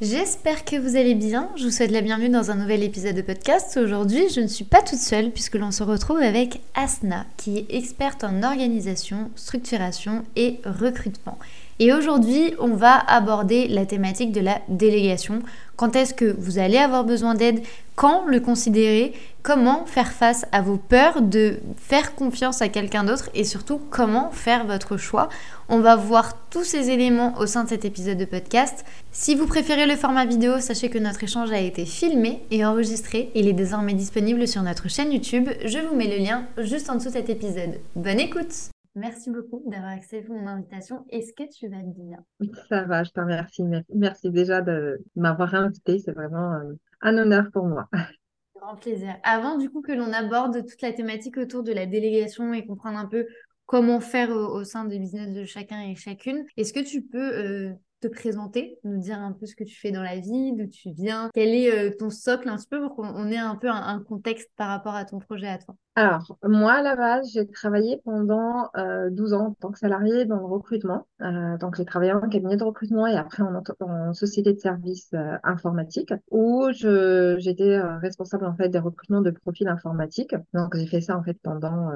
J'espère que vous allez bien. Je vous souhaite la bienvenue dans un nouvel épisode de podcast. Aujourd'hui, je ne suis pas toute seule puisque l'on se retrouve avec Asna, qui est experte en organisation, structuration et recrutement. Et aujourd'hui, on va aborder la thématique de la délégation. Quand est-ce que vous allez avoir besoin d'aide? Quand le considérer? Comment faire face à vos peurs de faire confiance à quelqu'un d'autre? Et surtout, comment faire votre choix? On va voir tous ces éléments au sein de cet épisode de podcast. Si vous préférez le format vidéo, sachez que notre échange a été filmé et enregistré. Il est désormais disponible sur notre chaîne YouTube. Je vous mets le lien juste en dessous de cet épisode. Bonne écoute Merci beaucoup d'avoir accepté mon invitation. Est-ce que tu vas bien? Ça va, je te remercie. Merci déjà de m'avoir invité. C'est vraiment euh, un honneur pour moi. Grand plaisir. Avant du coup que l'on aborde toute la thématique autour de la délégation et comprendre un peu comment faire au, sein des business de chacun et chacune, est-ce que tu peux euh, te présenter, nous dire un peu ce que tu fais dans la vie, d'où tu viens, quel est euh, ton socle un petit peu pour qu'on ait un peu un, contexte par rapport à ton projet à toi. Alors, moi, à la base, j'ai travaillé pendant 12 euh, ans en tant que salarié dans le recrutement. Euh, donc, j'ai travaillé en cabinet de recrutement et après en, société de services informatiques où j'étais responsable en fait des recrutements de profils informatiques. Donc, j'ai fait ça en fait pendant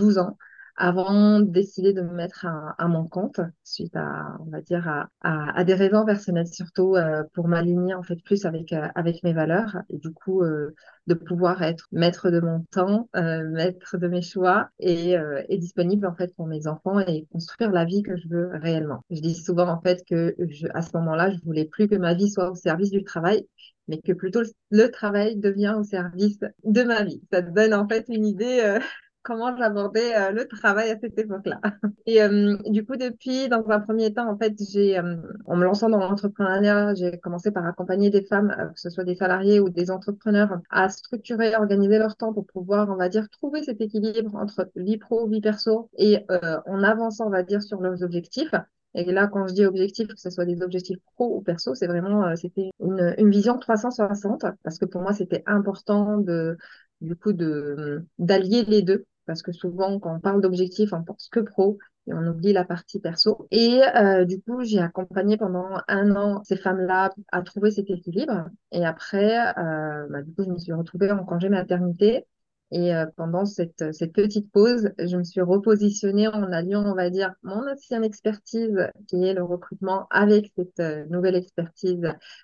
12 ans avant de décider de me mettre à, mon compte suite à, on va dire, à, à, des raisons personnelles, surtout euh, pour m'aligner en fait plus avec, euh, avec mes valeurs et du coup euh, de pouvoir être maître de mon temps, maître de mes choix et, et, disponible en fait pour mes enfants et construire la vie que je veux réellement. Je dis souvent en fait que je, à ce moment-là, je voulais plus que ma vie soit au service du travail, mais que plutôt le travail devient au service de ma vie. Ça donne en fait une idée comment j'abordais euh, le travail à cette époque-là. Et euh, du coup, depuis, dans un premier temps, en fait, j'ai, euh, en me lançant dans l'entrepreneuriat, j'ai commencé par accompagner des femmes, que ce soit des salariés ou des entrepreneurs, à structurer, organiser leur temps pour pouvoir, on va dire, trouver cet équilibre entre vie pro, vie perso, et en avançant, on va dire, sur leurs objectifs. Et là, quand je dis objectifs, que ce soit des objectifs pro ou perso, c'est vraiment, c'était une, une vision 360, parce que pour moi, c'était important de, du coup, de, d'allier les deux parce que souvent, quand on parle d'objectifs, on pense que pro et on oublie la partie perso. Et euh, du coup, j'ai accompagné pendant un an ces femmes-là à trouver cet équilibre. Et après, euh, bah, du coup, je me suis retrouvée en congé maternité. Et euh, pendant cette, petite pause, je me suis repositionnée en alliant, on va dire, mon ancienne expertise, qui est le recrutement, avec cette euh, nouvelle expertise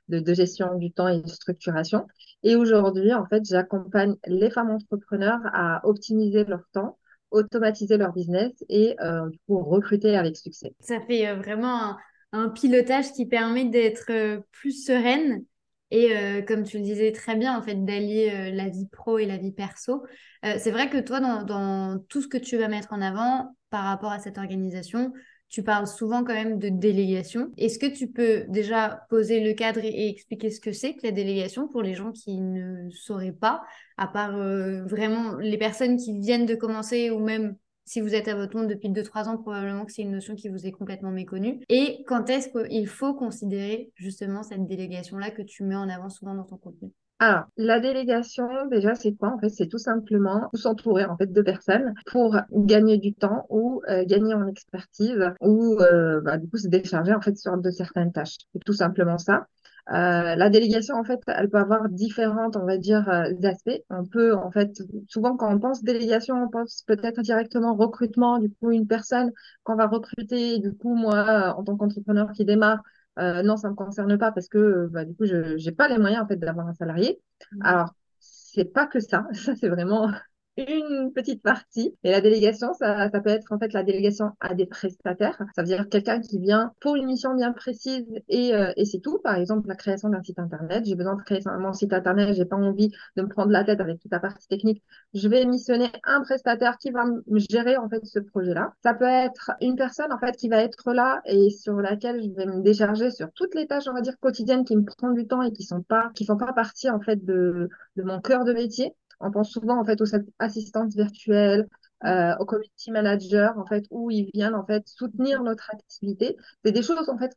de, gestion du temps et de structuration. Et aujourd'hui, en fait, j'accompagne les femmes entrepreneurs à optimiser leur temps, automatiser leur business et euh, du coup recruter avec succès. Ça fait vraiment un, un, pilotage qui permet d'être plus sereine et euh, comme tu le disais très bien, en fait, d'allier euh, la vie pro et la vie perso. Euh, c'est vrai que toi, dans, dans, tout ce que tu vas mettre en avant par rapport à cette organisation, tu parles souvent quand même de délégation. Est-ce que tu peux déjà poser le cadre et, expliquer ce que c'est que la délégation pour les gens qui ne sauraient pas, à part vraiment les personnes qui viennent de commencer ou même si vous êtes à votre compte depuis 2-3 ans, probablement que c'est une notion qui vous est complètement méconnue. Et quand est-ce qu'il faut considérer justement cette délégation-là que tu mets en avant souvent dans ton contenu? Alors, la délégation, déjà, c'est quoi? En fait, c'est tout simplement s'entourer en fait de personnes pour gagner du temps ou euh, gagner en expertise ou euh, bah, du coup se décharger en fait sur de certaines tâches. C'est tout simplement ça. Euh, la délégation, en fait, elle peut avoir différentes, on va dire, euh, aspects. On peut, en fait, souvent quand on pense délégation, on pense peut-être directement recrutement, du coup, une personne qu'on va recruter. Du coup, moi, en tant qu'entrepreneur qui démarre, euh, non, ça me concerne pas parce que, bah, du coup, je n'ai pas les moyens, en fait, d'avoir un salarié. Mmh. Alors, c'est pas que ça. Ça, c'est vraiment une petite partie. Et la délégation, ça, ça peut être en fait la délégation à des prestataires. Ça veut dire quelqu'un qui vient pour une mission bien précise et, euh, et c'est tout. Par exemple, la création d'un site internet. J'ai besoin de créer mon site internet. J'ai pas envie de me prendre la tête avec toute la partie technique. Je vais missionner un prestataire qui va me gérer en fait ce projet-là. Ça peut être une personne en fait qui va être là et sur laquelle je vais me décharger sur toutes les tâches, on va dire quotidiennes qui me prennent du temps et qui sont pas, qui font pas partie en fait de, de mon cœur de métier. On pense souvent en fait aux assistantes virtuelles, euh, aux community managers, en fait, où ils viennent, soutenir notre activité. C'est des choses, en fait,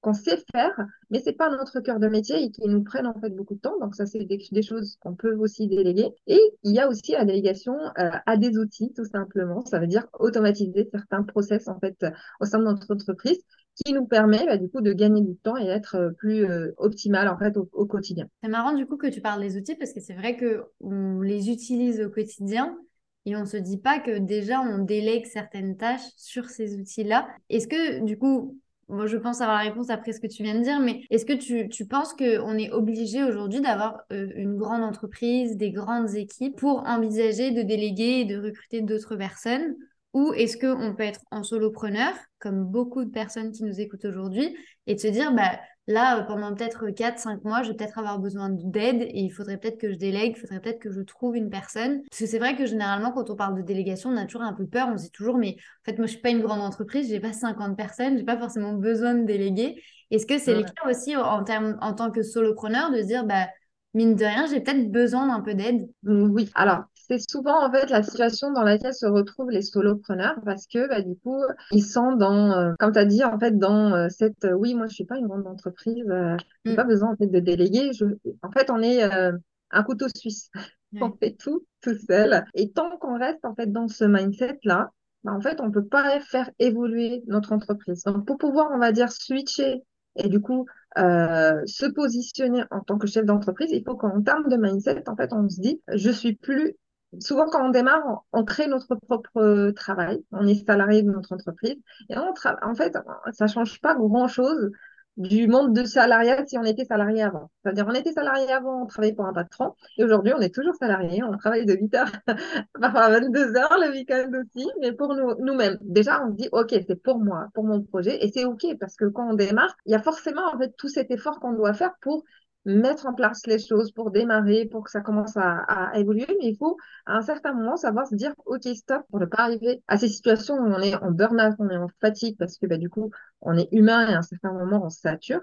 qu'on sait faire, mais c'est pas notre cœur de métier et qui nous prennent en fait beaucoup de temps. Donc ça, c'est des, choses qu'on peut aussi déléguer. Et il y a aussi la délégation euh, à des outils, tout simplement. Ça veut dire automatiser certains process en fait au sein de notre entreprise qui nous permet bah, du coup de gagner du temps et être euh, plus euh, optimal en fait au, quotidien. C'est marrant du coup que tu parles des outils parce que c'est vrai que on les utilise au quotidien et on se dit pas que déjà on délègue certaines tâches sur ces outils-là. Est-ce que du coup Moi, je pense avoir la réponse après ce que tu viens de dire, mais est-ce que tu, tu penses qu'on est obligé aujourd'hui d'avoir euh, une grande entreprise, des grandes équipes pour envisager de déléguer et de recruter d'autres personnes ou est-ce qu'on peut être en solopreneur, comme beaucoup de personnes qui nous écoutent aujourd'hui, et de se dire, bah, là, euh, pendant peut-être 4-5 mois, je vais peut-être avoir besoin d'aide et il faudrait peut-être que je délègue, il faudrait peut-être que je trouve une personne. Parce que c'est vrai que généralement, quand on parle de délégation, on a toujours un peu peur. On se dit toujours, mais en fait, moi, je suis pas une grande entreprise, j'ai pas 50 personnes, j'ai pas forcément besoin de déléguer. Est-ce que c'est le cas aussi en, termes, en tant que solopreneur de se dire, bah, mine de rien, j'ai peut-être besoin d'un peu d'aide? Oui, alors c'est souvent en fait la situation dans laquelle se retrouvent les solopreneurs parce que bah, du coup ils sont dans, euh, comme tu as dit en fait dans euh, cette, euh, oui moi je suis pas une grande entreprise, j'ai mm. pas besoin en fait de déléguer. Je... En fait on est un couteau suisse, on fait tout tout seul. Et tant qu'on reste en fait dans ce mindset là, bah, en fait on peut pas faire évoluer notre entreprise. Donc pour pouvoir on va dire switcher et du coup se positionner en tant que chef d'entreprise, il faut qu'en termes de mindset, en fait, on se dit, je suis plus souvent quand on démarre, on, crée notre propre euh, travail. On est salarié de notre entreprise et on en fait, ça change pas grand-chose du monde de salariat si on était salarié avant. C'est-à-dire, on était salarié avant, on travaillait pour un patron, et aujourd'hui, on est toujours salarié, on travaille de 8 heures, parfois 22 heures le week-end aussi, mais pour nous, nous-mêmes. Déjà, on se dit, OK, c'est pour moi, pour mon projet, et c'est OK, parce que quand on démarre, il y a forcément, en fait, tout cet effort qu'on doit faire pour mettre en place les choses pour démarrer, pour que ça commence à, évoluer, mais il faut à un certain moment savoir se dire ok stop pour ne pas arriver à ces situations où on est en burn-out, on est en fatigue parce que bah, du coup on est humain et à un certain moment on sature.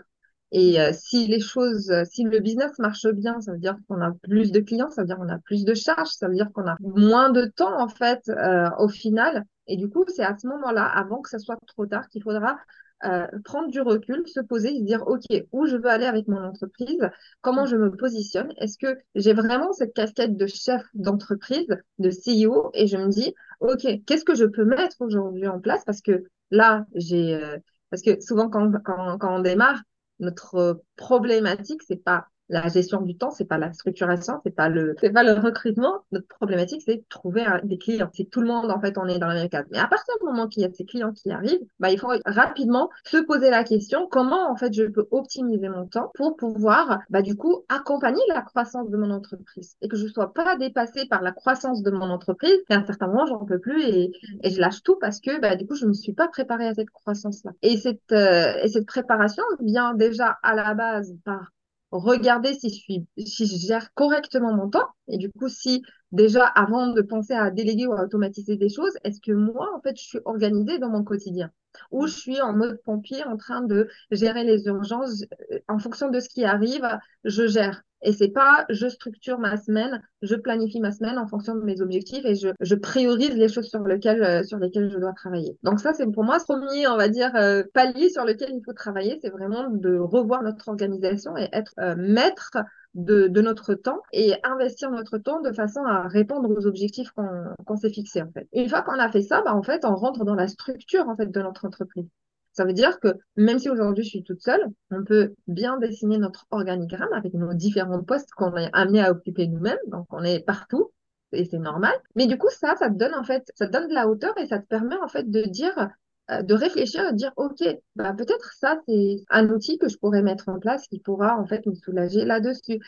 Et euh, si les choses, si le business marche bien, ça veut dire qu'on a plus de clients, ça veut dire qu'on a plus de charges, ça veut dire qu'on a moins de temps en fait euh, au final. Et du coup, c'est à ce moment-là, avant que ça soit trop tard, qu'il faudra euh, prendre du recul, se poser, se dire, OK, où je veux aller avec mon entreprise, comment je me positionne, est-ce que j'ai vraiment cette casquette de chef d'entreprise, de CEO, et je me dis, OK, qu'est-ce que je peux mettre aujourd'hui en place? Parce que là, j'ai... Euh, parce que souvent, quand, quand, quand on démarre, notre problématique, c'est pas la gestion du temps, c'est pas la structuration, c'est pas le, c'est pas le recrutement. Notre problématique, c'est de trouver des clients. C'est tout le monde, en fait, on est dans la même case. Mais à partir du moment qu'il y a ces clients qui arrivent, bah, il faut rapidement se poser la question, comment, en fait, je peux optimiser mon temps pour pouvoir, bah, du coup, accompagner la croissance de mon entreprise et que je sois pas dépassée par la croissance de mon entreprise. Et à un certain moment, j'en peux plus et, et je lâche tout parce que, bah, du coup, je ne me suis pas préparée à cette croissance-là. Et cette, euh, et cette préparation vient déjà à la base par regarder si je, suis, si je gère correctement mon temps. Et du coup, si déjà, avant de penser à déléguer ou à automatiser des choses, est-ce que moi, en fait, je suis organisée dans mon quotidien? Ou je suis en mode pompier en train de gérer les urgences euh, en fonction de ce qui arrive, je gère. Et c'est pas je structure ma semaine, je planifie ma semaine en fonction de mes objectifs et je, je priorise les choses sur lesquelles, euh, sur lesquelles je dois travailler. Donc ça, c'est pour moi ce premier, on va dire, euh, palier sur lequel il faut travailler, c'est vraiment de revoir notre organisation et être euh, maître de, de, notre temps et investir notre temps de façon à répondre aux objectifs qu'on s'est fixés en fait. Une fois qu'on a fait ça, bah, en fait, on rentre dans la structure en fait de notre entreprise. Ça veut dire que même si aujourd'hui je suis toute seule, on peut bien dessiner notre organigramme avec nos différents postes qu'on est amené à occuper nous-mêmes. Donc on est partout et c'est normal. Mais du coup ça, ça te donne en fait, ça te donne de la hauteur et ça te permet en fait de dire de réfléchir et de dire ok bah peut-être ça c'est un outil que je pourrais mettre en place qui pourra en fait me soulager là-dessus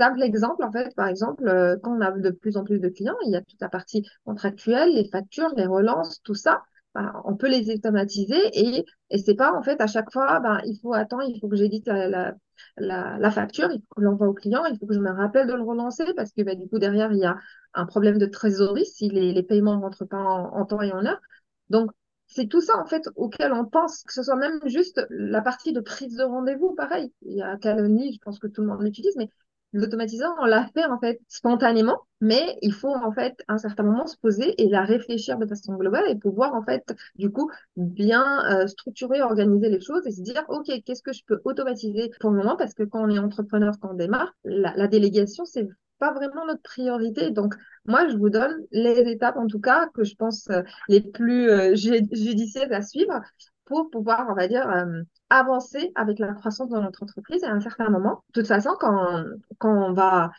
simple exemple, en fait, par exemple, euh, quand on a de plus en plus de clients, il y a toute la partie contractuelle, les factures, les relances, tout ça. Bah, on peut les automatiser et, et c'est pas en fait à chaque fois, ben, il faut attendre, il faut que j'édite la, la, la, facture, il faut que l'envoie au client, il faut que je me rappelle de le relancer parce que bah, du coup derrière il y a un problème de trésorerie si les, les paiements ne rentrent pas en, temps et en heure. Donc c'est tout ça en fait auquel on pense, que ce soit même juste la partie de prise de rendez-vous, pareil. Il y a Calendly, je pense que tout le monde l'utilise, mais l'automatisation, on l'a fait en fait spontanément, mais il faut en fait à un certain moment se poser et la réfléchir de façon globale et pouvoir en fait du coup bien euh, structurer, organiser les choses et se dire ok qu'est-ce que je peux automatiser pour le moment? Parce que quand on est entrepreneur, quand on démarre, la délégation c'est pas vraiment notre priorité. Donc moi je vous donne les étapes en tout cas que je pense euh, les plus euh, judicieuses à suivre pour pouvoir, on va dire, euh, avancer avec la croissance de notre entreprise à un certain moment. De toute façon, quand, quand on va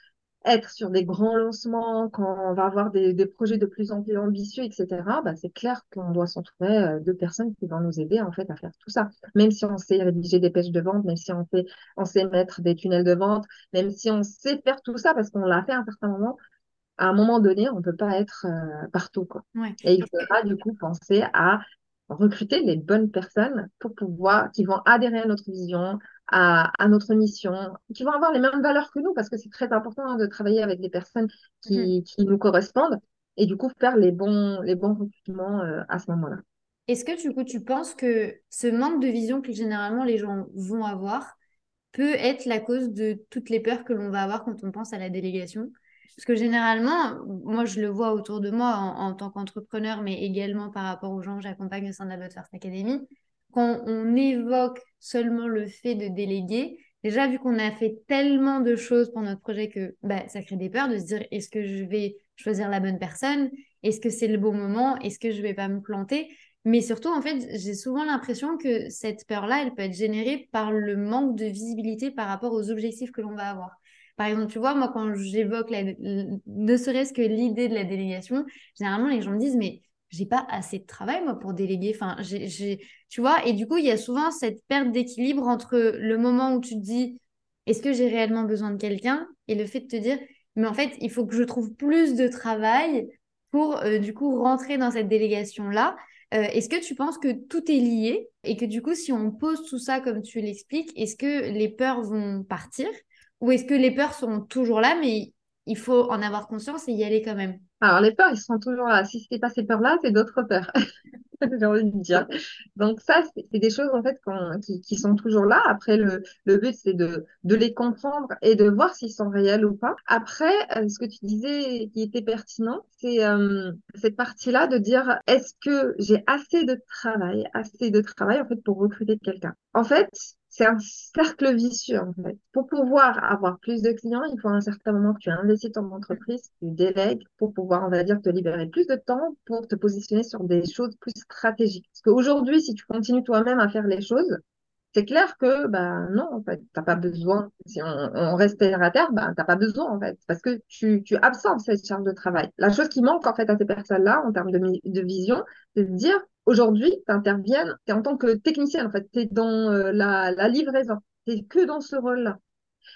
être sur des grands lancements, quand on va avoir des, des projets de plus en plus ambitieux, etc., bah, c'est clair qu'on doit s'entourer euh, de personnes qui vont nous aider en fait à faire tout ça. Même si on sait rédiger des pêches de vente, même si on, fait, on sait mettre des tunnels de vente, même si on sait faire tout ça parce qu'on l'a fait à un certain moment, à un moment donné, on ne peut pas être euh, partout. Quoi. Et il faudra du coup penser à recruter les bonnes personnes pour pouvoir, qui vont adhérer à notre vision, à, à, notre mission, qui vont avoir les mêmes valeurs que nous, parce que c'est très important hein, de travailler avec des personnes qui, mhm. qui, nous correspondent et du coup faire les bons, les bons recrutements euh, à ce moment-là. Est-ce que du coup tu penses que ce manque de vision que généralement les gens vont avoir peut être la cause de toutes les peurs que l'on va avoir quand on pense à la délégation? Parce que généralement, moi, je le vois autour de moi en, tant qu'entrepreneur, mais également par rapport aux gens que j'accompagne au sein de la First Academy. Quand on évoque seulement le fait de déléguer, déjà, vu qu'on a fait tellement de choses pour notre projet que bah, ça crée des peurs de se dire est-ce que je vais choisir la bonne personne? Est-ce que c'est le bon moment? Est-ce que je vais pas me planter? Mais surtout, en fait, j'ai souvent l'impression que cette peur-là, elle peut être générée par le manque de visibilité par rapport aux objectifs que l'on va avoir. Par exemple, tu vois, moi, quand j'évoque ne serait-ce que l'idée de la délégation, généralement, les gens me disent, mais j'ai pas assez de travail, moi, pour déléguer. Enfin, j'ai, tu vois, et du coup, il y a souvent cette perte d'équilibre entre le moment où tu te dis, est-ce que j'ai réellement besoin de quelqu'un et le fait de te dire, mais en fait, il faut que je trouve plus de travail pour, euh, du coup, rentrer dans cette délégation-là. Euh, est-ce que tu penses que tout est lié et que du coup, si on pose tout ça comme tu l'expliques, est-ce que les peurs vont partir ou est-ce que les peurs seront toujours là, mais il faut en avoir conscience et y aller quand même? Alors, les peurs, ils sont toujours là. Si ce n'est pas ces peurs-là, c'est d'autres peurs. J'ai envie de dire. Donc, ça, c'est des choses, en fait, qui, sont toujours là. Après, le, but, c'est de, de les comprendre et de voir s'ils sont réels ou pas. Après, euh, ce que tu disais qui était pertinent, c'est euh, cette partie-là de dire est-ce que j'ai assez de travail, assez de travail, en fait, pour recruter quelqu'un? En fait, c'est un cercle vicieux en fait. Pour pouvoir avoir plus de clients, il faut à un certain moment que tu investis ton entreprise, tu délègues pour pouvoir, on va dire, te libérer plus de temps pour te positionner sur des choses plus stratégiques. Parce qu'aujourd'hui, si tu continues toi-même à faire les choses, c'est clair que ben non en fait t'as pas besoin si on, on reste terre à terre ben t'as pas besoin en fait parce que tu, tu absorbes cette charge de travail la chose qui manque en fait à ces personnes là en termes de, de vision c'est de dire Aujourd'hui, tu interviens, tu es en tant que technicienne, en fait, tu es dans euh, la, la, livraison, tu es que dans ce rôle-là.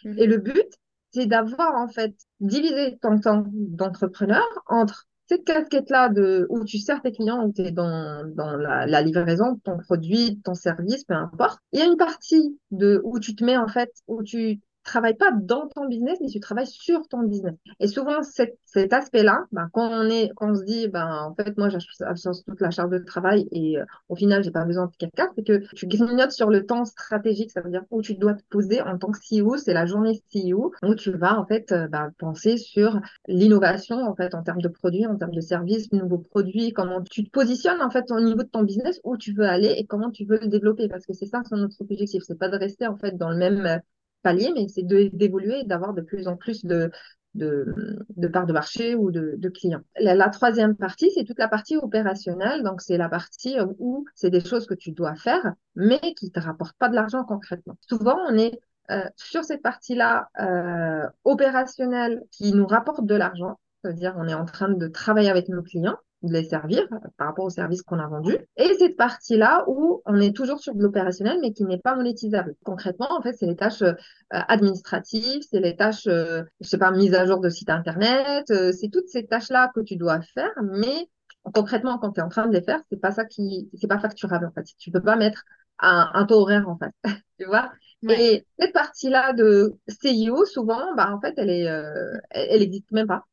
Mhm. Et le but, c'est d'avoir, en fait, divisé ton temps d'entrepreneur entre cette casquette-là de où tu sers tes clients, où tu es dans, dans la, la, livraison, ton produit, ton service, peu importe. Il y a une partie de où tu te mets, en fait, où tu travailles pas dans ton business, mais tu travailles sur ton business. Et souvent, cet, cet aspect-là, ben, quand on est, quand on se dit, ben, en fait, moi, j'absorbe toute la charge de travail et euh, au final, j'ai pas besoin de quelqu'un, c'est que tu grignotes sur le temps stratégique, ça veut dire où tu dois te poser en tant que CEO, c'est la journée CEO, où tu vas, en fait, euh, ben, penser sur l'innovation, en fait, en termes de produits, en termes de services, nouveaux produits, comment tu te positionnes, en fait, au niveau de ton business, où tu veux aller et comment tu veux le développer, parce que c'est ça, c'est notre objectif. C'est pas de rester, en fait, dans le même euh, palier, mais c'est d'évoluer et d'avoir de plus en plus de, de, parts de marché ou de, clients. La, troisième partie, c'est toute la partie opérationnelle. Donc, c'est la partie où c'est des choses que tu dois faire, mais qui te rapportent pas de l'argent concrètement. Souvent, on est euh, sur cette partie-là euh, opérationnelle qui nous rapporte de l'argent. C'est-à-dire, on est en train de travailler avec nos clients de les servir par rapport au service qu'on a vendu. Et cette partie-là où on est toujours sur de l'opérationnel, mais qui n'est pas monétisable. Concrètement, en fait, c'est les tâches euh, administratives, c'est les tâches, euh, je sais pas, mise à jour de site internet, euh, c'est toutes ces tâches-là que tu dois faire, mais concrètement, quand tu es en train de les faire, c'est pas ça qui, c'est pas facturable, en fait. Tu peux pas mettre un, un taux horaire, en fait. tu vois? Et cette partie-là de CIO, souvent, bah, en fait, elle est, euh, elle n'existe même pas.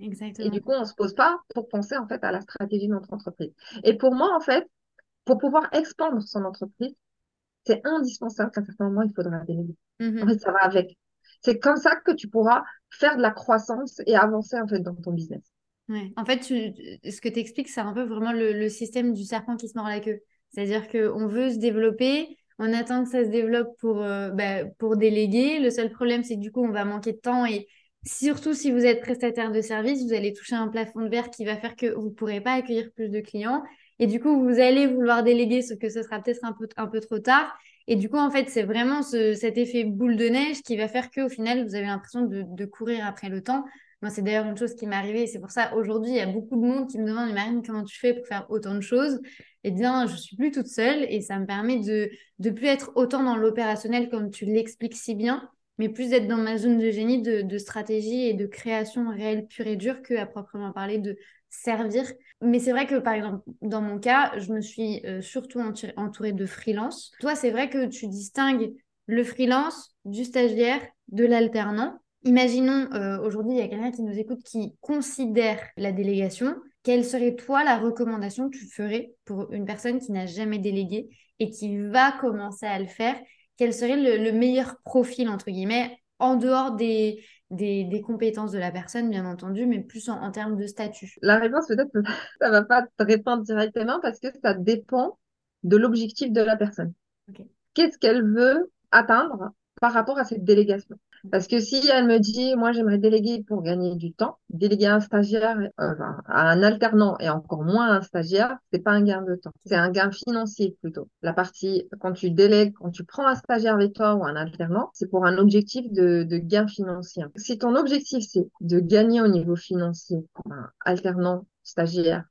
exactement. Et du coup, on ne se pose pas pour penser en fait à la stratégie de notre entreprise. Et pour moi, en fait, pour pouvoir expandre son entreprise, c'est indispensable qu'à un certain moment, il faudra déléguer. Mm-hmm. En fait, ça va avec. C'est comme ça que tu pourras faire de la croissance et avancer en fait dans ton business. Ouais. En fait, ce que tu expliques, c'est un peu vraiment le, système du serpent qui se mord la queue. C'est-à-dire qu'on veut se développer, on attend que ça se développe pour, euh, bah, pour déléguer. Le seul problème, c'est que du coup, on va manquer de temps et surtout si vous êtes prestataire de service, vous allez toucher un plafond de verre qui va faire que vous ne pourrez pas accueillir plus de clients. Et du coup, vous allez vouloir déléguer, ce que ce sera peut-être un peu, un peu trop tard. Et du coup, en fait, c'est vraiment cet effet boule de neige qui va faire qu'au final, vous avez l'impression de, courir après le temps. Moi, c'est d'ailleurs une chose qui m'est arrivée. C'est pour ça, aujourd'hui, il y a beaucoup de monde qui me demande, Marine, comment tu fais pour faire autant de choses? Eh bien, je suis plus toute seule et ça me permet de ne plus être autant dans l'opérationnel comme tu l'expliques si bien, mais plus d'être dans ma zone de génie de, stratégie et de création réelle, pure et dure, que à proprement parler de servir. Mais c'est vrai que, par exemple, dans mon cas, je me suis euh, surtout entourée de freelance. Toi, c'est vrai que tu distingues le freelance du stagiaire, de l'alternant. Imaginons euh, aujourd'hui, il y a quelqu'un qui nous écoute qui considère la délégation. Quelle serait toi la recommandation que tu ferais pour une personne qui n'a jamais délégué et qui va commencer à le faire? Quel serait le, meilleur profil, entre guillemets, en dehors des, des, compétences de la personne, bien entendu, mais plus en, termes de statut? La réponse, peut-être, ça ne va pas te répondre directement parce que ça dépend de l'objectif de la personne. Qu'est-ce qu'elle veut atteindre par rapport à cette délégation? Parce que si elle me dit, moi j'aimerais déléguer pour gagner du temps, déléguer un stagiaire, euh, un alternant et encore moins un stagiaire, c'est pas un gain de temps, c'est un gain financier plutôt. La partie quand tu délègues, quand tu prends un stagiaire avec toi ou un alternant, c'est pour un objectif de, de gain financier. Si ton objectif c'est de gagner au niveau financier, un alternant, stagiaire,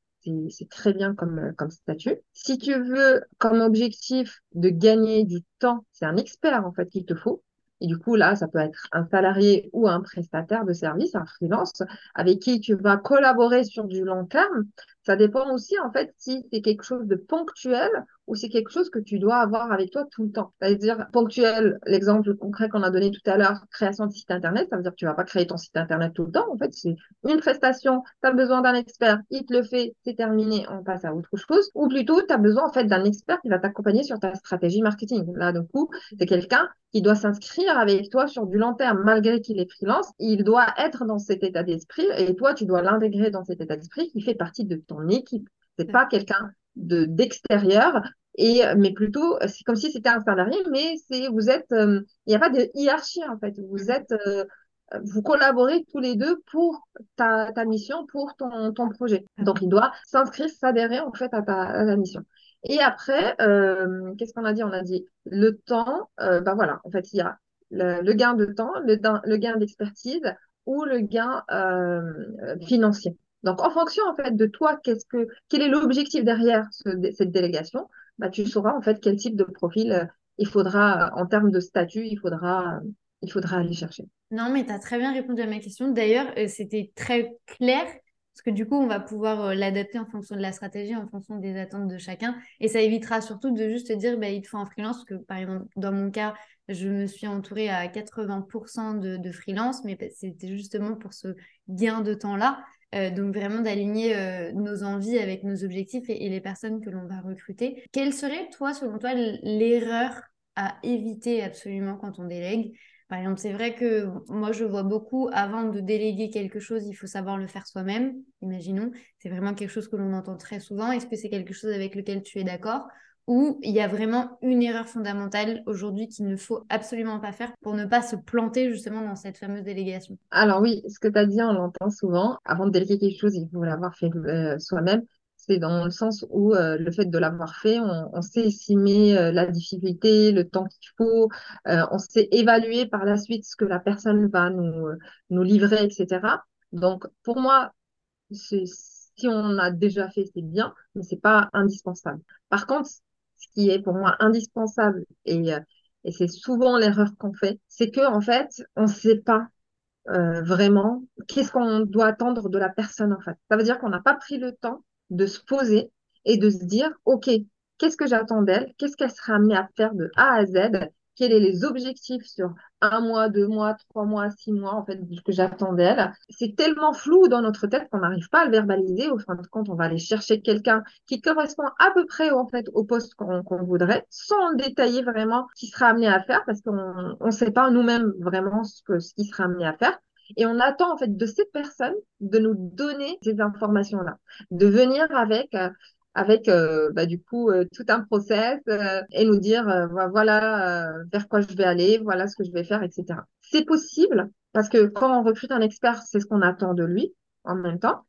c'est très bien comme, euh, comme statut. Si tu veux comme objectif de gagner du temps, c'est un expert en fait qu'il te faut. Et du coup, là, ça peut être un salarié ou un prestataire de service, un freelance, avec qui tu vas collaborer sur du long terme. Ça dépend aussi, en fait, si c'est quelque chose de ponctuel ou c'est quelque chose que tu dois avoir avec toi tout le temps. C'est-à-dire, ponctuel, l'exemple concret qu'on a donné tout à l'heure, création de site Internet, ça veut dire que tu vas pas créer ton site Internet tout le temps. En fait, c'est une prestation, tu as besoin d'un expert, il te le fait, c'est terminé, on passe à autre chose. Ou plutôt, tu as besoin, en fait, d'un expert qui va t'accompagner sur ta stratégie marketing. Là, du coup, c'est quelqu'un qui doit s'inscrire avec toi sur du long terme, malgré qu'il est freelance, il doit être dans cet état d'esprit et toi, tu dois l'intégrer dans cet état d'esprit qui fait partie de ton équipe. C'est pas quelqu'un de d'extérieur et mais plutôt c'est comme si c'était un salarié mais c'est vous êtes euh, il n'y a pas de hiérarchie en fait. Vous mm. êtes euh, vous collaborez tous les deux pour ta, ta mission pour ton, ton projet. Mm. donc il doit s'inscrire s'adhérer en fait à ta, à ta mission. Et après euh, qu'est-ce qu'on a dit? On a dit le temps bah voilà. En fait il y a le, gain de temps le, le gain d'expertise ou le gain financier donc, en fonction de toi, quel est l'objectif derrière cette délégation, bah, tu sauras en fait quel type de profil euh, il faudra, en termes de statut, il faudra, euh, il faudra aller chercher. Non, mais tu as très bien répondu à ma question. D'ailleurs, euh, c'était très clair parce que du coup, on va pouvoir l'adapter en fonction de la stratégie, en fonction des attentes de chacun. Et ça évitera surtout de juste dire, bah, il te faut un freelance. Parce que par exemple, dans mon cas, je me suis entourée à 80% de, de freelance, mais c'était justement pour ce gain de temps-là. Euh, donc vraiment d'aligner euh, nos envies avec nos objectifs et, les personnes que l'on va recruter. Quelle serait, toi, selon toi, l'erreur à éviter absolument quand on délègue? Par exemple, c'est vrai que moi, je vois beaucoup, avant de déléguer quelque chose, il faut savoir le faire soi-même, imaginons. C'est vraiment quelque chose que l'on entend très souvent. Est-ce que c'est quelque chose avec lequel tu es d'accord? Où il y a vraiment une erreur fondamentale aujourd'hui qu'il ne faut absolument pas faire pour ne pas se planter justement dans cette fameuse délégation Alors oui, ce que tu as dit, on l'entend souvent. Avant de déléguer quelque chose, il faut l'avoir fait euh, soi-même. C'est dans le sens où euh, le fait de l'avoir fait, on, sait estimer euh, la difficulté, le temps qu'il faut, on sait évaluer par la suite ce que la personne va nous, nous livrer, etc. Donc pour moi, si on a déjà fait, c'est bien, mais c'est pas indispensable. Par contre, ce qui est pour moi indispensable et, euh, et c'est souvent l'erreur qu'on fait, c'est que en fait, on ne sait pas euh, vraiment qu'est-ce qu'on doit attendre de la personne en fait. Ça veut dire qu'on n'a pas pris le temps de se poser et de se dire, OK, qu'est-ce que j'attends d'elle? Qu'est-ce qu'elle sera amenée à faire de A à Z? Quels sont les objectifs sur un mois, deux mois, trois mois, six mois, en fait, que j'attends d'elle. C'est tellement flou dans notre tête qu'on n'arrive pas à le verbaliser. Au fin de compte, on va aller chercher quelqu'un qui correspond à peu près, au poste qu'on voudrait, sans détailler vraiment ce qui sera amené à faire, parce qu'on ne sait pas nous-mêmes vraiment ce, que, ce qui sera amené à faire. Et on attend en fait de cette personne de nous donner ces informations-là, de venir avec euh, avec euh, bah, du coup euh, tout un process euh, et nous dire voilà vers quoi je vais aller, voilà ce que je vais faire, etc. C'est possible parce que quand on recrute un expert, c'est ce qu'on attend de lui en même temps.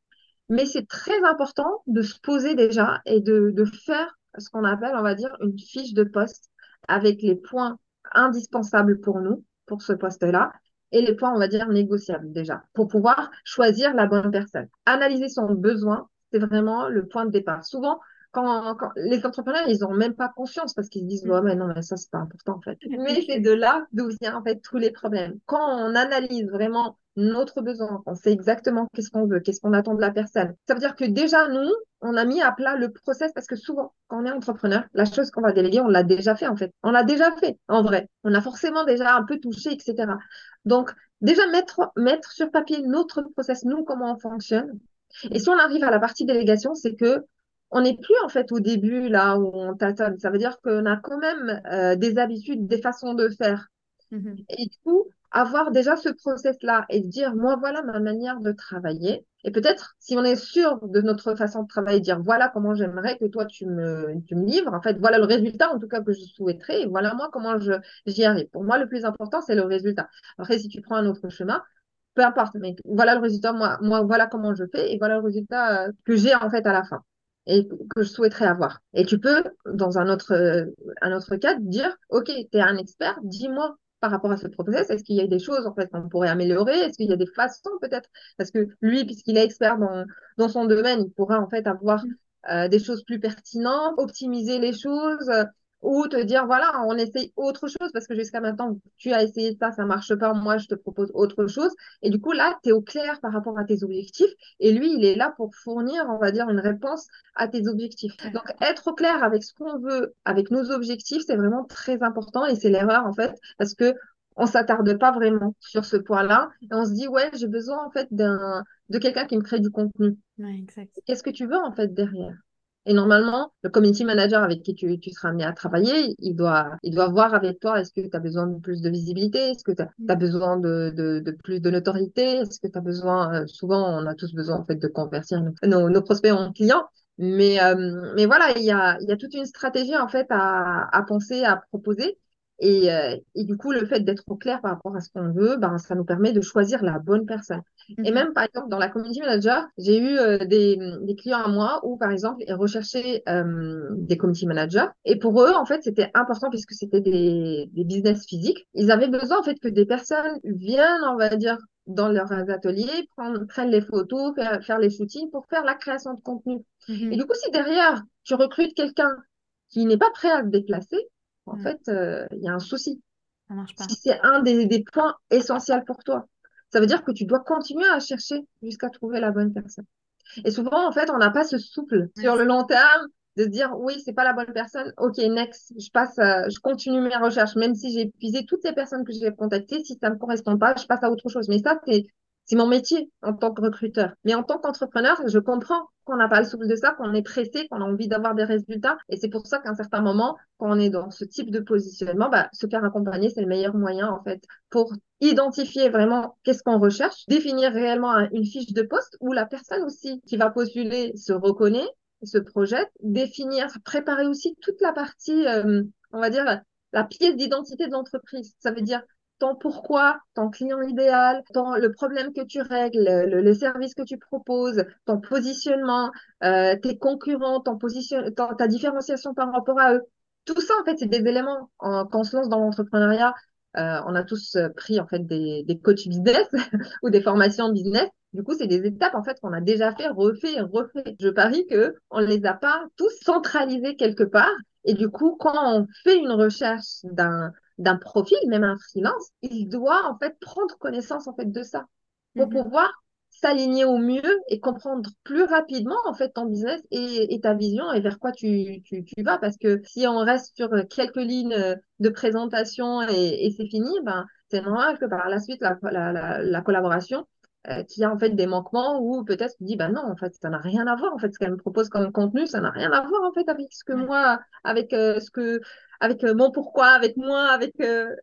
Mais c'est très important de se poser déjà et de, de faire ce qu'on appelle, on va dire, une fiche de poste avec les points indispensables pour nous, pour ce poste-là, et les points, on va dire, négociables déjà, pour pouvoir choisir la bonne personne. Analyser son besoin, c'est vraiment le point de départ. Souvent, quand, les entrepreneurs, ils n'ont même pas conscience parce qu'ils se disent, ouais, mais non, mais ça, c'est pas important, en fait. Mais c'est de là d'où viennent, en fait, tous les problèmes. Quand on analyse vraiment notre besoin, on sait exactement qu'est-ce qu'on veut, qu'est-ce qu'on attend de la personne. Ça veut dire que déjà, nous, on a mis à plat le process parce que souvent, quand on est entrepreneur, la chose qu'on va déléguer, on l'a déjà fait, en fait. On l'a déjà fait, en vrai. On a forcément déjà un peu touché, etc. Donc, déjà mettre, mettre sur papier notre process, nous, comment on fonctionne, et si on arrive à la partie délégation, c'est que on n'est plus en fait au début là où on tâtonne. Ça veut dire qu'on a quand même euh, des habitudes, des façons de faire. Mm-hmm. Et du coup, avoir déjà ce process-là et dire, moi, voilà ma manière de travailler. Et peut-être, si on est sûr de notre façon de travailler, dire, voilà comment j'aimerais que toi, tu me, tu me livres. En fait, voilà le résultat, en tout cas, que je souhaiterais. Et voilà moi comment j'y arrive. Pour moi, le plus important, c'est le résultat. Après, si tu prends un autre chemin, peu importe, mais voilà le résultat, moi, moi, voilà comment je fais et voilà le résultat euh, que j'ai en fait à la fin et que je souhaiterais avoir. Et tu peux, dans un autre, euh, un autre cas, dire, OK, tu es un expert, dis-moi par rapport à ce process, est-ce qu'il y a des choses en fait qu'on pourrait améliorer? Est-ce qu'il y a des façons peut-être? Parce que lui, puisqu'il est expert dans, dans son domaine, il pourra en fait avoir mm. euh, des choses plus pertinentes, optimiser les choses, ou te dire voilà on essaye autre chose parce que jusqu'à maintenant tu as essayé ça ça marche pas moi je te propose autre chose. Et du coup là tu es au clair par rapport à tes objectifs et lui il est là pour fournir on va dire une réponse à tes objectifs. Donc être au clair avec ce qu'on veut avec nos objectifs c'est vraiment très important et c'est l'erreur en fait parce que on s'attarde pas vraiment sur ce point-là et on se dit ouais j'ai besoin en fait d'un de quelqu'un qui me crée du contenu. Ouais, qu'est-ce que tu veux en fait derrière? Et normalement, le community manager avec qui tu, tu seras amené à travailler, il doit, il doit voir avec toi, est-ce que tu as besoin de plus de visibilité, est-ce que tu as, mm. besoin de, de, de, plus de notoriété, est-ce que tu as besoin, euh, souvent on a tous besoin en fait de convertir nos, nos, prospects en clients, mais, euh, mais voilà, il y a, il y a toute une stratégie en fait à, à penser, à proposer. Et, euh, et, du coup, le fait d'être au clair par rapport à ce qu'on veut, ben, ça nous permet de choisir la bonne personne. Et mhm. même, par exemple, dans la community manager, j'ai eu euh, des, des, clients à moi où, par exemple, ils recherchaient euh, des community managers. Et pour eux, en fait, c'était important puisque c'était des, des business physiques. Ils avaient besoin, en fait, que des personnes viennent, on va dire, dans leurs ateliers, prendre, prennent les photos, faire, faire les shootings pour faire la création de contenu. Mhm. Et du coup, si derrière, tu recrutes quelqu'un qui n'est pas prêt à se déplacer, en mm. fait, euh, il y a un souci. Ça marche pas. Si c'est un des, des, points essentiels pour toi, ça veut dire que tu dois continuer à chercher jusqu'à trouver la bonne personne. Et souvent, en fait, on n'a pas ce souple sur le long terme de se dire oui, c'est pas la bonne personne. Ok, next, je passe, euh, je continue mes recherches, même si j'ai épuisé toutes les personnes que j'ai contactées. Si ça me correspond pas, je passe à autre chose. Mais ça, c'est c'est mon métier en tant que recruteur. Mais en tant qu'entrepreneur, je comprends qu'on n'a pas le souffle de ça, qu'on est pressé, qu'on a envie d'avoir des résultats. Et c'est pour ça qu'à un certain moment, quand on est dans ce type de positionnement, bah, se faire accompagner, c'est le meilleur moyen, en fait, pour identifier vraiment qu'est-ce qu'on recherche, définir réellement une fiche de poste où la personne aussi qui va postuler se reconnaît, se projette, définir, préparer aussi toute la partie, euh, on va dire, la pièce d'identité de l'entreprise. Ça veut dire ton pourquoi, ton client idéal, ton, le problème que tu règles, le, le service que tu proposes, ton positionnement, euh, tes concurrents, ton ta différenciation par rapport à eux. Tout ça, en fait, c'est des éléments quand on se lance dans l'entrepreneuriat. Euh, on a tous pris en fait des, des coachs business ou des formations business. Du coup, c'est des étapes en fait qu'on a déjà fait, refait refait. Je parie que on les a pas tous centralisés quelque part. Et du coup, quand on fait une recherche d'un d'un profil, même un freelance, il doit en fait prendre connaissance en fait de ça pour mhm. pouvoir s'aligner au mieux et comprendre plus rapidement en fait ton business et, ta vision et vers quoi tu, tu, tu, vas. Parce que si on reste sur quelques lignes de présentation et, et c'est fini, ben, c'est normal que par la suite, la, la, la, collaboration, euh, qui a en fait des manquements ou peut-être tu dis bah non en fait ça n'a rien à voir en fait ce qu'elle me propose comme contenu ça n'a rien à voir en fait avec ce que moi avec euh, ce que avec euh, mon pourquoi avec moi avec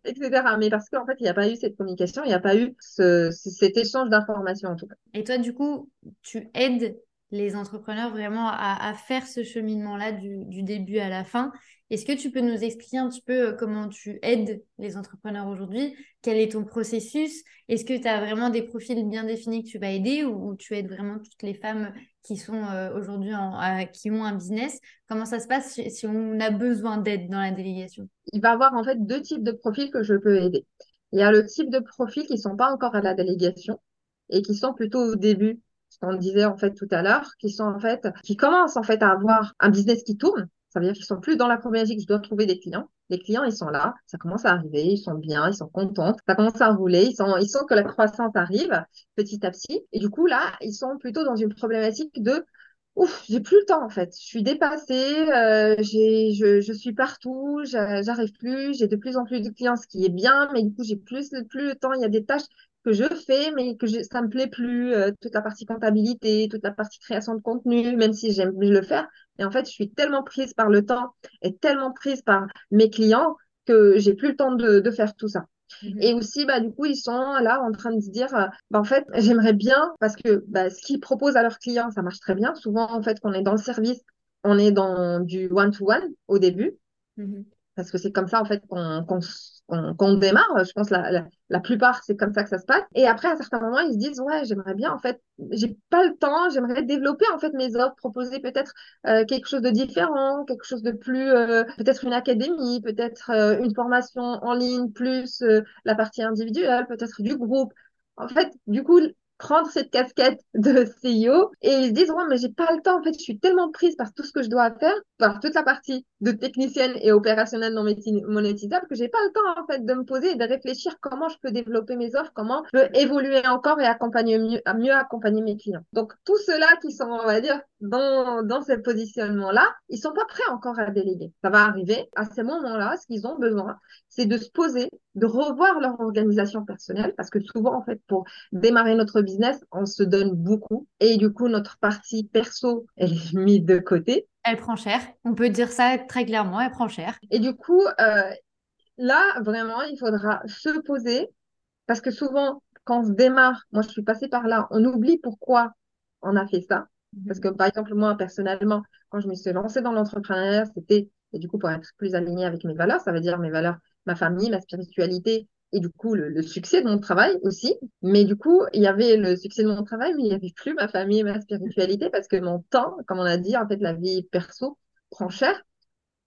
etc mais parce qu'en fait il n'y a pas eu cette communication il n'y a pas eu ce, cet échange d'informations en tout cas et toi du coup tu aides les entrepreneurs vraiment à, faire ce cheminement-là du, début à la fin. Est-ce que tu peux nous expliquer un petit peu euh, comment tu aides les entrepreneurs aujourd'hui? Quel est ton processus? Est-ce que tu as vraiment des profils bien définis que tu vas aider ou, tu aides vraiment toutes les femmes qui sont euh, aujourd'hui qui ont un business? Comment ça se passe si, on a besoin d'aide dans la délégation? Il va y avoir en fait deux types de profils que je peux aider. Il y a le type de profils qui ne sont pas encore à la délégation et qui sont plutôt au début ce qu'on disait en fait tout à l'heure, qui sont en fait, qui commencent en fait à avoir un business qui tourne. Ça veut dire qu'ils sont plus dans la problématique, je dois trouver des clients. Les clients, ils sont là, ça commence à arriver, ils sont bien, ils sont contents, ça commence à rouler, ils sentent que la croissance arrive petit à petit. Et du coup, là, ils sont plutôt dans une problématique de ouf, j'ai plus le temps en fait. Je suis dépassée, euh, je suis partout, j'arrive plus, j'ai de plus en plus de clients, ce qui est bien, mais du coup j'ai plus, plus le temps. Il y a des tâches que je fais, mais que je, ça me plaît plus, euh, toute la partie comptabilité, toute la partie création de contenu, même si j'aime le faire. Et en fait, je suis tellement prise par le temps et tellement prise par mes clients que j'ai plus le temps de, de faire tout ça. Mhm. Et aussi, bah, du coup, ils sont là en train de se dire, euh, bah, en fait, j'aimerais bien, parce que bah, ce qu'ils proposent à leurs clients, ça marche très bien. Souvent, en fait, qu'on est dans le service, on est dans du one-to-one au début. Mhm. Parce que c'est comme ça, en fait, qu'on qu'on démarre. Je pense la, la, plupart, c'est comme ça que ça se passe. Et après, à un certain moment, ils se disent, ouais, j'aimerais bien, en fait, j'ai pas le temps, j'aimerais développer, en fait, mes offres, proposer peut-être euh, quelque chose de différent, quelque chose de plus, euh, peut-être une académie, peut-être euh, une formation en ligne, plus la partie individuelle, peut-être du groupe. En fait, du coup, prendre cette casquette de CEO et ils se disent ouais mais j'ai pas le temps en fait je suis tellement prise par tout ce que je dois faire par toute la partie de technicienne et opérationnelle non monétisable que j'ai pas le temps en fait de me poser et de réfléchir comment je peux développer mes offres comment je peux évoluer encore et accompagner mieux, mieux accompagner mes clients. Donc tous ceux-là qui sont on va dire dans dans ce positionnement là ils sont pas prêts encore à déléguer. Ça va arriver à ces moments-là ce qu'ils ont besoin c'est de se poser de revoir leur organisation personnelle parce que souvent en fait pour démarrer notre business on se donne beaucoup. Et du coup notre partie perso elle est mise de côté. Elle prend cher. On peut dire ça très clairement elle prend cher. Et du coup euh, là vraiment il faudra se poser parce que souvent quand on se démarre moi je suis passée par là on oublie pourquoi on a fait ça. Parce que par exemple moi personnellement quand je me suis lancée dans l'entrepreneuriat c'était et du coup pour être plus alignée avec mes valeurs ça veut dire mes valeurs ma famille, ma spiritualité et du coup le, succès de mon travail aussi. Mais du coup, il y avait le succès de mon travail, mais il n'y avait plus ma famille et ma spiritualité parce que mon temps, comme on a dit, en fait, la vie perso prend cher.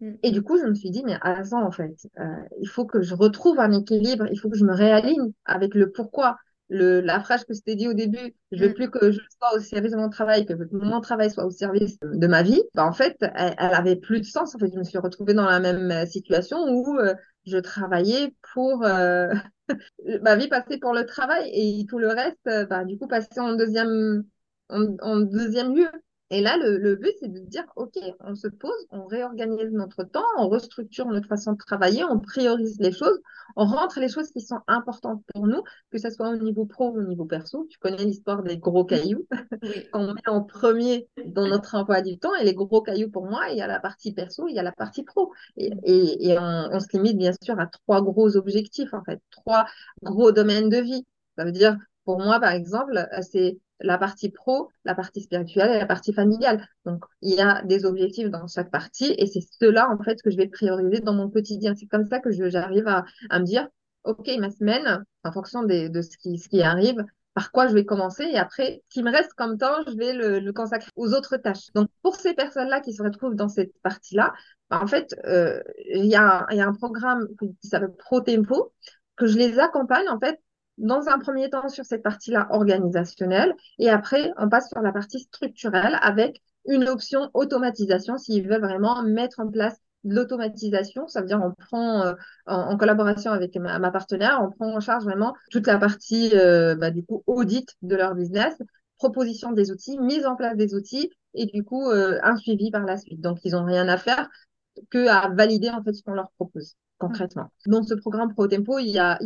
Mm. Et du coup, je me suis dit, mais à ça, en fait, euh, il faut que je retrouve un équilibre, il faut que je me réaligne avec le pourquoi. Le, la phrase que je t'ai dit au début, je veux mm. plus que je sois au service de mon travail, que mon travail soit au service de ma vie. Bah, en fait, elle, elle, avait plus de sens. En fait, je me suis retrouvée dans la même euh, situation où euh, je travaillais pour euh, ma vie passée pour le travail et tout le reste, euh, bah, du coup, passer en deuxième, en deuxième lieu. Et là, le, but, c'est de dire, OK, on se pose, on réorganise notre temps, on restructure notre façon de travailler, on priorise les choses, on rentre les choses qui sont importantes pour nous, que ce soit au niveau pro ou au niveau perso. Tu connais l'histoire des gros cailloux qu'on met en premier dans notre emploi du temps. Et les gros cailloux, pour moi, il y a la partie perso, il y a la partie pro. Et, et, on, on se limite bien sûr à trois gros objectifs, en fait, trois gros domaines de vie. Ça veut dire, pour moi, par exemple, c'est la partie pro, la partie spirituelle et la partie familiale. Donc, il y a des objectifs dans chaque partie et c'est cela, en fait, que je vais prioriser dans mon quotidien. C'est comme ça que j'arrive à, me dire, OK, ma semaine, en fonction de ce qui, arrive, par quoi je vais commencer et après, ce qui me reste comme temps, je vais le, consacrer aux autres tâches. Donc, pour ces personnes-là qui se retrouvent dans cette partie-là, en fait, euh, il y a un programme qui s'appelle Pro Tempo que je les accompagne, en fait, dans un premier temps sur cette partie-là organisationnelle et après on passe sur la partie structurelle avec une option automatisation s'ils veulent vraiment mettre en place l'automatisation, ça veut dire on prend euh, en, collaboration avec ma, partenaire, on prend en charge vraiment toute la partie euh, bah, du coup audit de leur business proposition des outils, mise en place des outils et du coup un suivi par la suite. Donc ils n'ont rien à faire que à valider en fait ce qu'on leur propose concrètement. Dans ce programme Pro Tempo, il y a,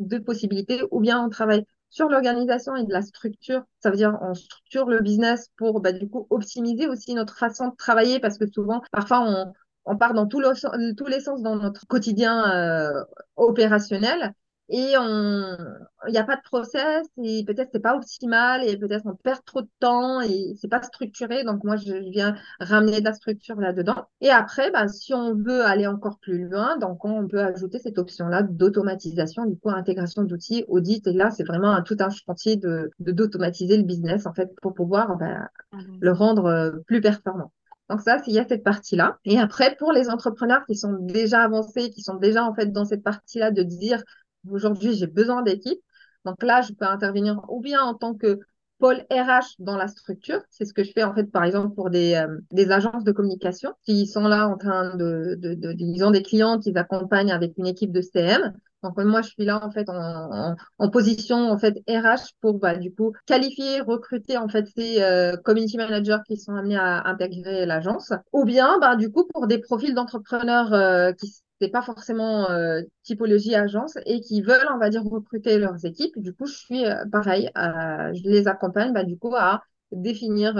deux, possibilités. Ou bien on travaille sur l'organisation et de la structure. Ça veut dire on structure le business pour bah, optimiser aussi notre façon de travailler parce que souvent, parfois on, on part dans tous les sens dans notre quotidien euh, opérationnel et il n'y a pas de process et peut-être c'est pas optimal et peut-être on perd trop de temps et c'est pas structuré. Donc moi je viens ramener de la structure là-dedans. Et après bah, si on veut aller encore plus loin donc on peut ajouter cette option là d'automatisation du coup intégration d'outils audit. Et là c'est vraiment un, tout un chantier de d'automatiser le business en fait pour pouvoir bah, ah le rendre euh, plus performant. Donc ça, il y a cette partie-là. Et après, pour les entrepreneurs qui sont déjà avancés, qui sont déjà en fait dans cette partie-là de dire Aujourd'hui, j'ai besoin d'équipe. Donc là, je peux intervenir ou bien en tant que pôle RH dans la structure. C'est ce que je fais en fait, par exemple, pour des, euh, des agences de communication qui sont là en train de, de, de, ils ont des clients qu'ils accompagnent avec une équipe de CM. Donc moi, je suis là en fait en, en, position en fait RH pour bah, du coup qualifier, recruter en fait ces euh, community managers qui sont amenés à intégrer l'agence, ou bien bah, du coup pour des profils d'entrepreneurs euh, qui c'est pas forcément euh, typologie agence et qui veulent, on va dire, recruter leurs équipes. Du coup, je suis euh, pareil, euh, je les accompagne bah, du coup à définir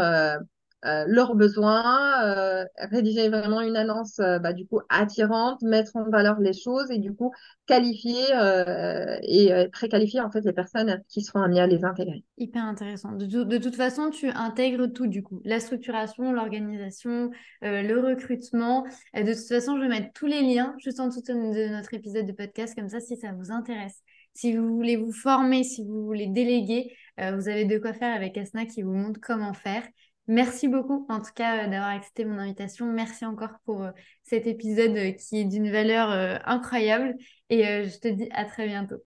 euh, leurs besoins, euh, rédiger vraiment une annonce euh, bah, du coup attirante, mettre en valeur les choses et du coup qualifier et préqualifier en fait les personnes qui seront amenées à les intégrer. Hyper intéressant. De, de, toute façon, tu intègres tout du coup, la structuration, l'organisation, le recrutement. de toute façon, je vais mettre tous les liens juste en dessous de notre épisode de podcast comme ça si ça vous intéresse. Si vous voulez vous former, si vous voulez déléguer, vous avez de quoi faire avec Asna qui vous montre comment faire. Merci beaucoup, en tout cas, euh, d'avoir accepté mon invitation. Merci encore pour euh, cet épisode euh, qui est d'une valeur incroyable. Et je te dis à très bientôt.